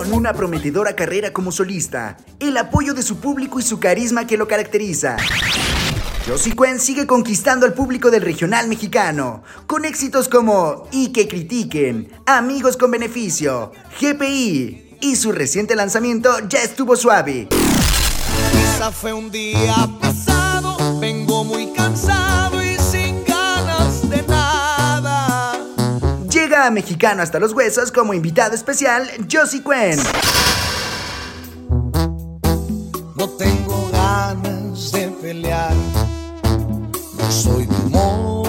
Con una prometedora carrera como solista, el apoyo de su público y su carisma que lo caracteriza. Josie Cuen sigue conquistando al público del regional mexicano, con éxitos como Y que critiquen, Amigos con beneficio, GPI y su reciente lanzamiento Ya estuvo suave. Quizá fue un día pasado, vengo muy cansado a Mexicano hasta los huesos como invitado especial Josie Cuen. No tengo ganas de pelear, no soy de humor.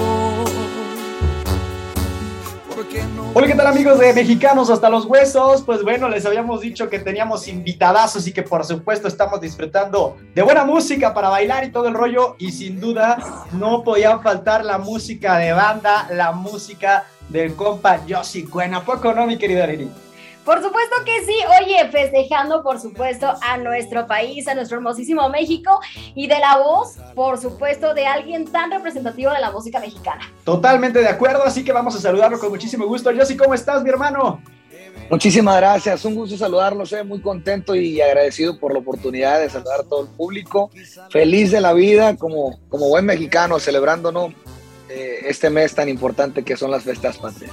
Porque no Hola, ¿qué tal amigos de Mexicanos hasta los huesos? Pues bueno, les habíamos dicho que teníamos invitadazos y que por supuesto estamos disfrutando de buena música para bailar y todo el rollo y sin duda no podía faltar la música de banda, la música del compa Josie Cuen. ¿A poco no, mi querida Lili? Por supuesto que sí, oye, festejando por supuesto a nuestro país, a nuestro hermosísimo México y de la voz, por supuesto, de alguien tan representativo de la música mexicana. Totalmente de acuerdo, así que vamos a saludarlo con muchísimo gusto. Josie, ¿cómo estás, mi hermano? Muchísimas gracias, un gusto saludarlos, muy contento y agradecido por la oportunidad de saludar a todo el público. Feliz de la vida como, como buen mexicano, celebrándonos eh, este mes tan importante que son las fiestas patrias.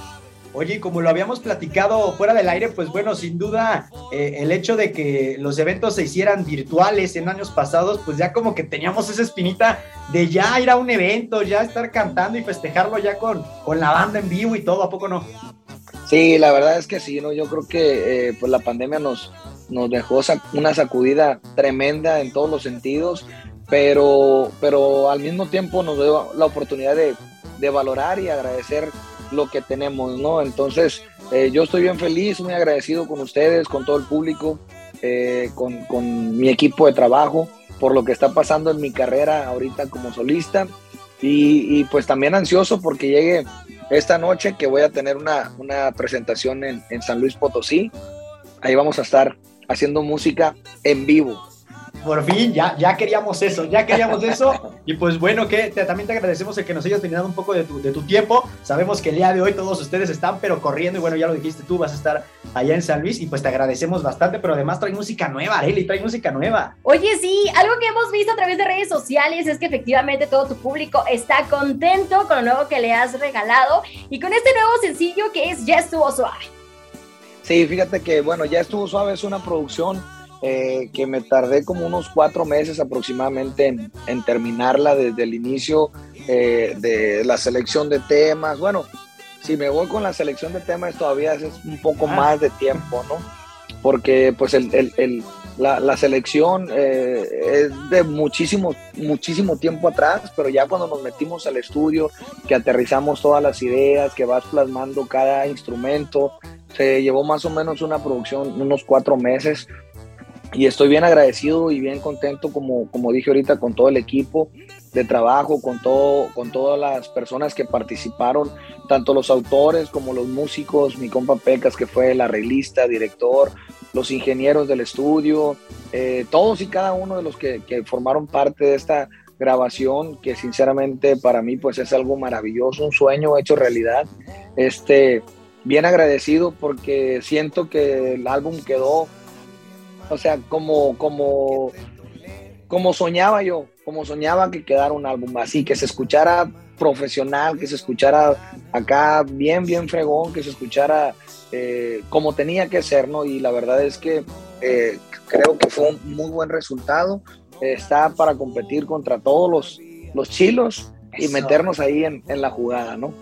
Oye, como lo habíamos platicado fuera del aire, pues bueno, sin duda eh, el hecho de que los eventos se hicieran virtuales en años pasados, pues ya como que teníamos esa espinita de ya ir a un evento, ya estar cantando y festejarlo ya con, con la banda en vivo y todo, ¿a poco no? Sí, la verdad es que sí, ¿no? Yo creo que eh, pues la pandemia nos, nos dejó sac una sacudida tremenda en todos los sentidos, pero, pero al mismo tiempo nos dio la oportunidad de, valorar y agradecer lo que tenemos, ¿no? Entonces, eh, yo estoy bien feliz, muy agradecido con ustedes, con todo el público, eh, con, mi equipo de trabajo, por lo que está pasando en mi carrera ahorita como solista y, pues también ansioso porque llegue esta noche que voy a tener una, una presentación en, en San Luis Potosí. Ahí vamos a estar haciendo música en vivo por fin, ya, ya queríamos eso, ya queríamos eso. Y pues bueno, que te, también te agradecemos el que nos hayas tenido un poco de tu, de tu, tiempo. Sabemos que el día de hoy todos ustedes están, pero corriendo. Y bueno, ya lo dijiste tú, vas a estar allá en San Luis. Y pues te agradecemos bastante, pero además trae música nueva, Areli, trae música nueva. Oye, sí, algo que hemos visto a través de redes sociales es que efectivamente todo tu público está contento con lo nuevo que le has regalado y con este nuevo sencillo que es Ya estuvo suave. Sí, fíjate que bueno, Ya estuvo suave es una producción eh, que me tardé como unos cuatro meses aproximadamente en, en terminarla desde el inicio eh, de la selección de temas. Bueno, si me voy con la selección de temas todavía es un poco ah. más de tiempo, ¿no? Porque pues el, el, el, la, la, selección eh, es de muchísimo, muchísimo tiempo atrás, pero ya cuando nos metimos al estudio, que aterrizamos todas las ideas, que vas plasmando cada instrumento, se llevó más o menos una producción, unos cuatro meses, y estoy bien agradecido y bien contento, como, como dije ahorita, con todo el equipo de trabajo, con, todo, con todas las personas que participaron, tanto los autores como los músicos, mi compa Pecas, que fue el arreglista, director, los ingenieros del estudio, eh, todos y cada uno de los que, que, formaron parte de esta grabación, que sinceramente para mí pues es algo maravilloso, un sueño hecho realidad. Este, bien agradecido porque siento que el álbum quedó o sea, como, como, como soñaba yo, como soñaba que quedara un álbum así, que se escuchara profesional, que se escuchara acá bien, bien fregón, que se escuchara eh, como tenía que ser, ¿no? Y la verdad es que eh, creo que fue un muy buen resultado. está para competir contra todos los, los chilos y meternos ahí en, en la jugada, ¿no?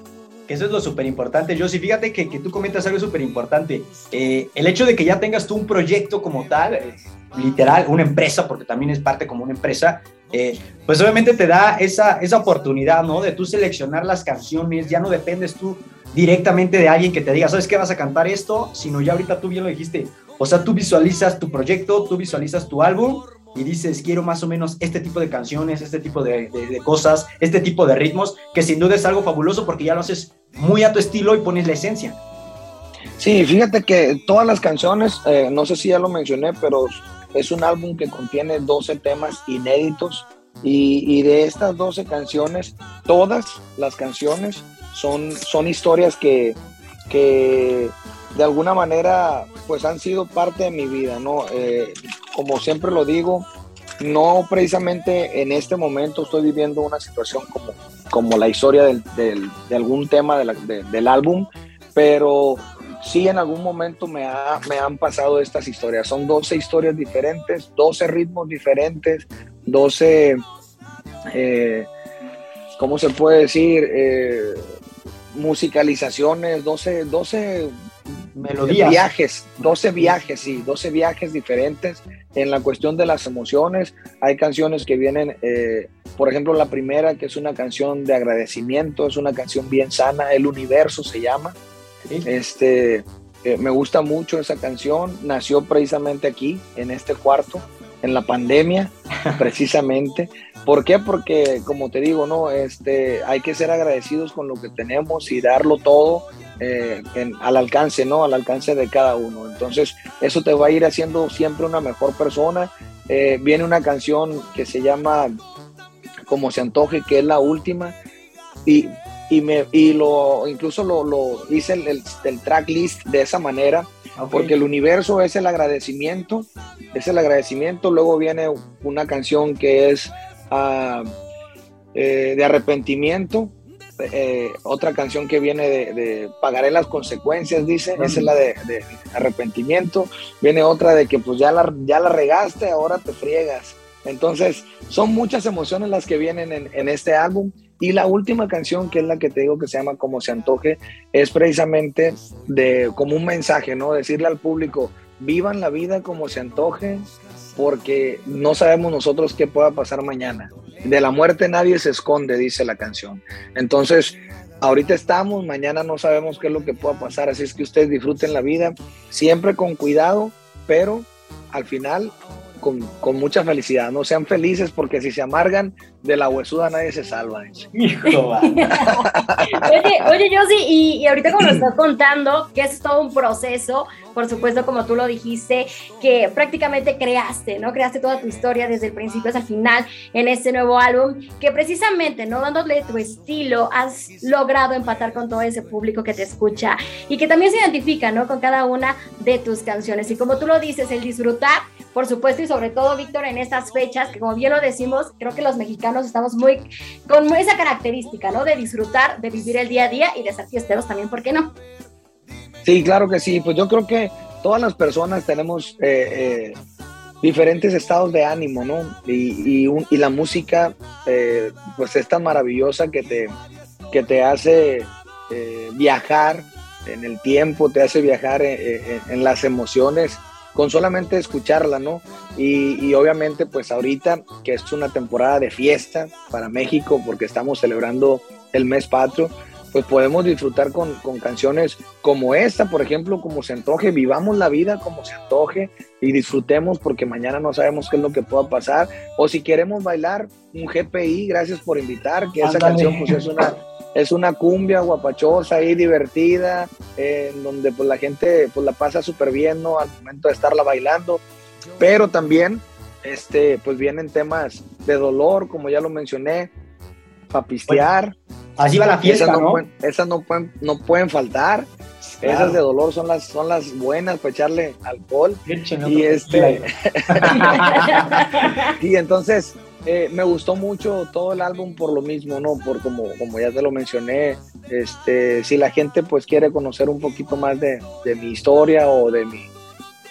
Que eso es lo súper importante. Sí, fíjate que, que, tú comentas algo súper importante. Eh, el hecho de que ya tengas tú un proyecto como tal, eh, literal, una empresa, porque también es parte como una empresa, eh, pues obviamente te da esa, esa oportunidad, ¿no? De tú seleccionar las canciones, ya no dependes tú directamente de alguien que te diga, ¿sabes qué vas a cantar esto? Sino ya ahorita tú bien lo dijiste. O sea, tú visualizas tu proyecto, tú visualizas tu álbum y dices, quiero más o menos este tipo de canciones, este tipo de, de, de, cosas, este tipo de ritmos, que sin duda es algo fabuloso porque ya lo haces muy a tu estilo y pones la esencia. Sí, fíjate que todas las canciones, eh, no sé si ya lo mencioné, pero es un álbum que contiene 12 temas inéditos y, y de estas 12 canciones, todas las canciones son, son historias que, que de alguna manera pues han sido parte de mi vida, ¿no? Eh, como siempre lo digo, no precisamente en este momento estoy viviendo una situación como, como la historia del, de algún tema del álbum, pero sí en algún momento me, me han pasado estas historias. Son 12 historias diferentes, 12 ritmos diferentes, 12, eh, ¿cómo se puede decir? Eh, musicalizaciones, 12, 12 melodías. Viajes, 12 viajes, sí, 12 viajes diferentes en la cuestión de las emociones. Hay canciones que vienen, eh, por ejemplo, la primera, que es una canción de agradecimiento, es una canción bien sana, El Universo se llama. Este, eh, me gusta mucho esa canción, nació precisamente aquí, en este cuarto, en la pandemia, precisamente. ¿Por qué? Porque, como te digo, ¿no? Este, hay que ser agradecidos con lo que tenemos y darlo todo eh, al alcance, ¿no? Al alcance de cada uno. Entonces, eso te va a ir haciendo siempre una mejor persona. Eh, viene una canción que se llama Como se antoje, que es la última. Y, y, me, y lo, incluso lo, lo hice el, el, el, track list de esa manera, porque el universo es el agradecimiento, es el agradecimiento. Luego viene una canción que es uh, de arrepentimiento, eh, otra canción que viene de, Pagaré las consecuencias, dice, esa es la de, arrepentimiento. Viene otra de que pues ya la, ya la regaste, ahora te friegas. Entonces, son muchas emociones las que vienen en, en, este álbum. Y la última canción, que es la que te digo que se llama Como se antoje, es precisamente de como un mensaje, ¿no? Decirle al público, vivan la vida como se antoje, porque no sabemos nosotros qué pueda pasar mañana. De la muerte nadie se esconde, dice la canción. Entonces, ahorita estamos, mañana no sabemos qué es lo que pueda pasar, así es que ustedes disfruten la vida, siempre con cuidado, pero al final con, con, mucha felicidad. No sean felices porque si se amargan, de la huesuda nadie se salva. Hijo, oye, oye, yo sí, y, y, ahorita como lo estás contando, que es todo un proceso, por supuesto, como tú lo dijiste, que prácticamente creaste, ¿no? Creaste toda tu historia desde el principio hasta el final en este nuevo álbum, que precisamente, ¿no? Dándole tu estilo, has logrado empatar con todo ese público que te escucha y que también se identifica, ¿no? Con cada una de tus canciones. Y como tú lo dices, el disfrutar, por supuesto, y sobre todo, Víctor, en estas fechas, que como bien lo decimos, creo que los mexicanos estamos muy con esa característica, ¿no? De disfrutar, de vivir el día a día y de ser fiesteros también, ¿por qué no? Sí, claro que sí. Pues yo creo que todas las personas tenemos eh, eh, diferentes estados de ánimo, ¿no? Y, y, un, y la música, eh, pues es tan maravillosa que te, que te hace viajar en el tiempo, te hace viajar en, en las emociones con solamente escucharla, ¿no? Y, obviamente pues ahorita que es una temporada de fiesta para México porque estamos celebrando el mes patrio, pues podemos disfrutar con, con, canciones como esta, por ejemplo, como se antoje, vivamos la vida como se antoje y disfrutemos porque mañana no sabemos qué es lo que pueda pasar. O si queremos bailar un GPI, gracias por invitar, que esa canción pues es una, es una cumbia guapachosa y divertida, eh, en donde pues la gente pues la pasa súper bien, ¿no? Al momento de estarla bailando, pero también, este, pues vienen temas de dolor, como ya lo mencioné, para pistear. Así va la fiesta, esas ¿no? Pueden, esas no pueden, no pueden faltar. Claro. Esas de dolor son las, son las buenas para echarle alcohol. y este. y entonces eh, me gustó mucho todo el álbum por lo mismo, ¿no? Por como, como ya te lo mencioné, este, si la gente pues quiere conocer un poquito más de, de mi historia o de mi,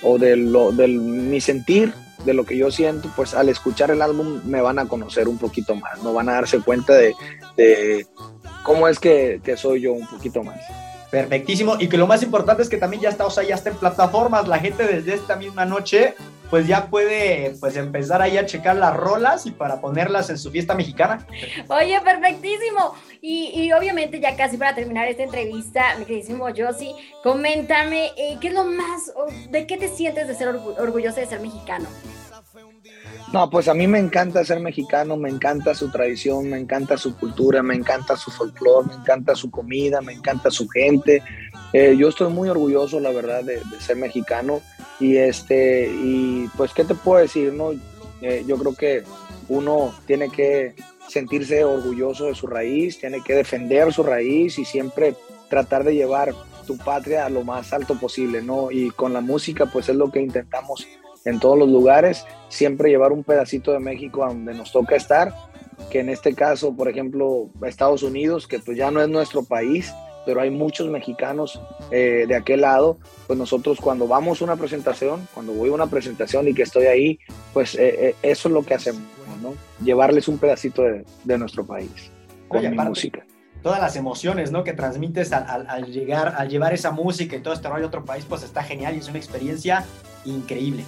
o de, lo, de mi sentir, de lo que yo siento, pues al escuchar el álbum me van a conocer un poquito más, no van a darse cuenta de, de cómo es que, que, soy yo un poquito más. Perfectísimo, y que lo más importante es que también ya está, o sea, ya está en plataformas, la gente desde esta misma noche pues ya puede pues empezar ahí a checar las rolas y para ponerlas en su fiesta mexicana. Oye, perfectísimo. Y, y obviamente ya casi para terminar esta entrevista, mi queridísimo Josie, coméntame, eh, ¿qué es lo más, de qué te sientes de ser orgulloso de ser mexicano? No, pues a mí me encanta ser mexicano, me encanta su tradición, me encanta su cultura, me encanta su folclore, me encanta su comida, me encanta su gente. Eh, yo estoy muy orgulloso, la verdad, de, ser mexicano. Y este, y pues, ¿qué te puedo decir? No? Eh, yo creo que uno tiene que sentirse orgulloso de su raíz, tiene que defender su raíz y siempre tratar de llevar tu patria lo más alto posible, ¿no? Y con la música, pues es lo que intentamos en todos los lugares, siempre llevar un pedacito de México a donde nos toca estar, que en este caso, por ejemplo, Estados Unidos, que pues ya no es nuestro país, pero hay muchos mexicanos eh, de aquel lado, pues nosotros cuando vamos a una presentación, cuando voy a una presentación y que estoy ahí, pues eh, eh, eso es lo que hacemos, ¿no? Llevarles un pedacito de, de nuestro país con mi música todas las emociones, ¿no? Que transmites al, al, llegar, al llevar esa música y todo este rollo a otro país, pues está genial y es una experiencia increíble.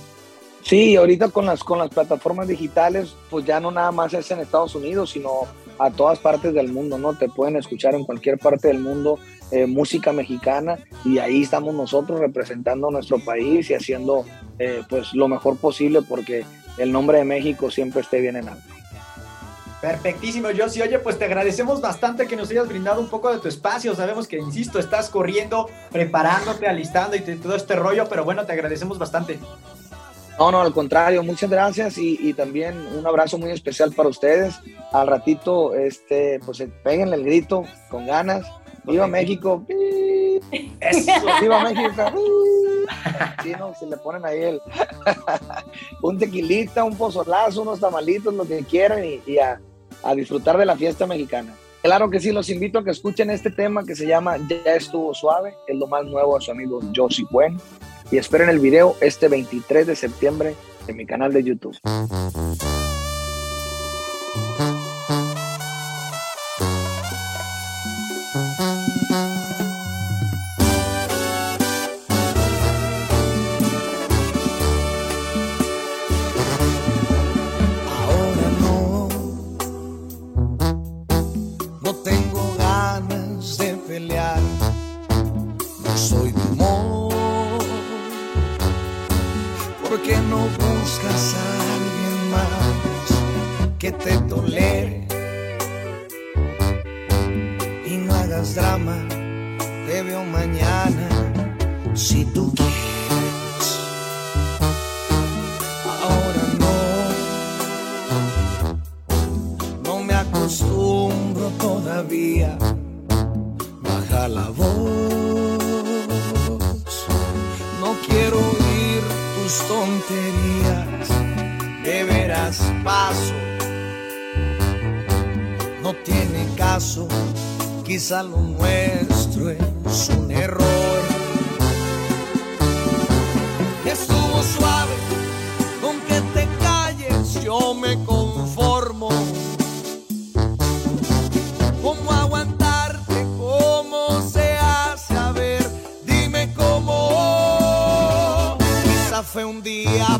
Sí, ahorita con las, con las plataformas digitales, pues ya no nada más es en Estados Unidos, sino a todas partes del mundo, ¿no? Te pueden escuchar en cualquier parte del mundo eh, música mexicana y ahí estamos nosotros representando nuestro país y haciendo eh, pues lo mejor posible porque el nombre de México siempre esté bien en alto. Perfectísimo, Josie. Oye, pues te agradecemos bastante que nos hayas brindado un poco de tu espacio. Sabemos que, insisto, estás corriendo, preparándote, alistando y todo este rollo, pero bueno, te agradecemos bastante. No, no, al contrario, muchas gracias y, también un abrazo muy especial para ustedes. Al ratito, este, pues peguenle el grito con ganas. ¡Viva México! Eso. ¡Viva México! Sí, no, se le ponen ahí el un tequilita, un pozolazo, unos tamalitos, lo que quieran y, a, a, disfrutar de la fiesta mexicana. Claro que sí, los invito a que escuchen este tema que se llama Ya estuvo suave, es lo más nuevo a su amigo Josie Cuen. Y esperen el video este 23 de septiembre en mi canal de YouTube. Y no hagas drama, te veo mañana si tú quieres. Ahora no, no me acostumbro todavía. Baja la voz, no quiero oír tus tonterías. De veras paso lo nuestro es un error. Estuvo suave, con que te calles yo me conformo. ¿Cómo aguantarte? ¿Cómo se hace? A ver, dime cómo. Quizá fue un día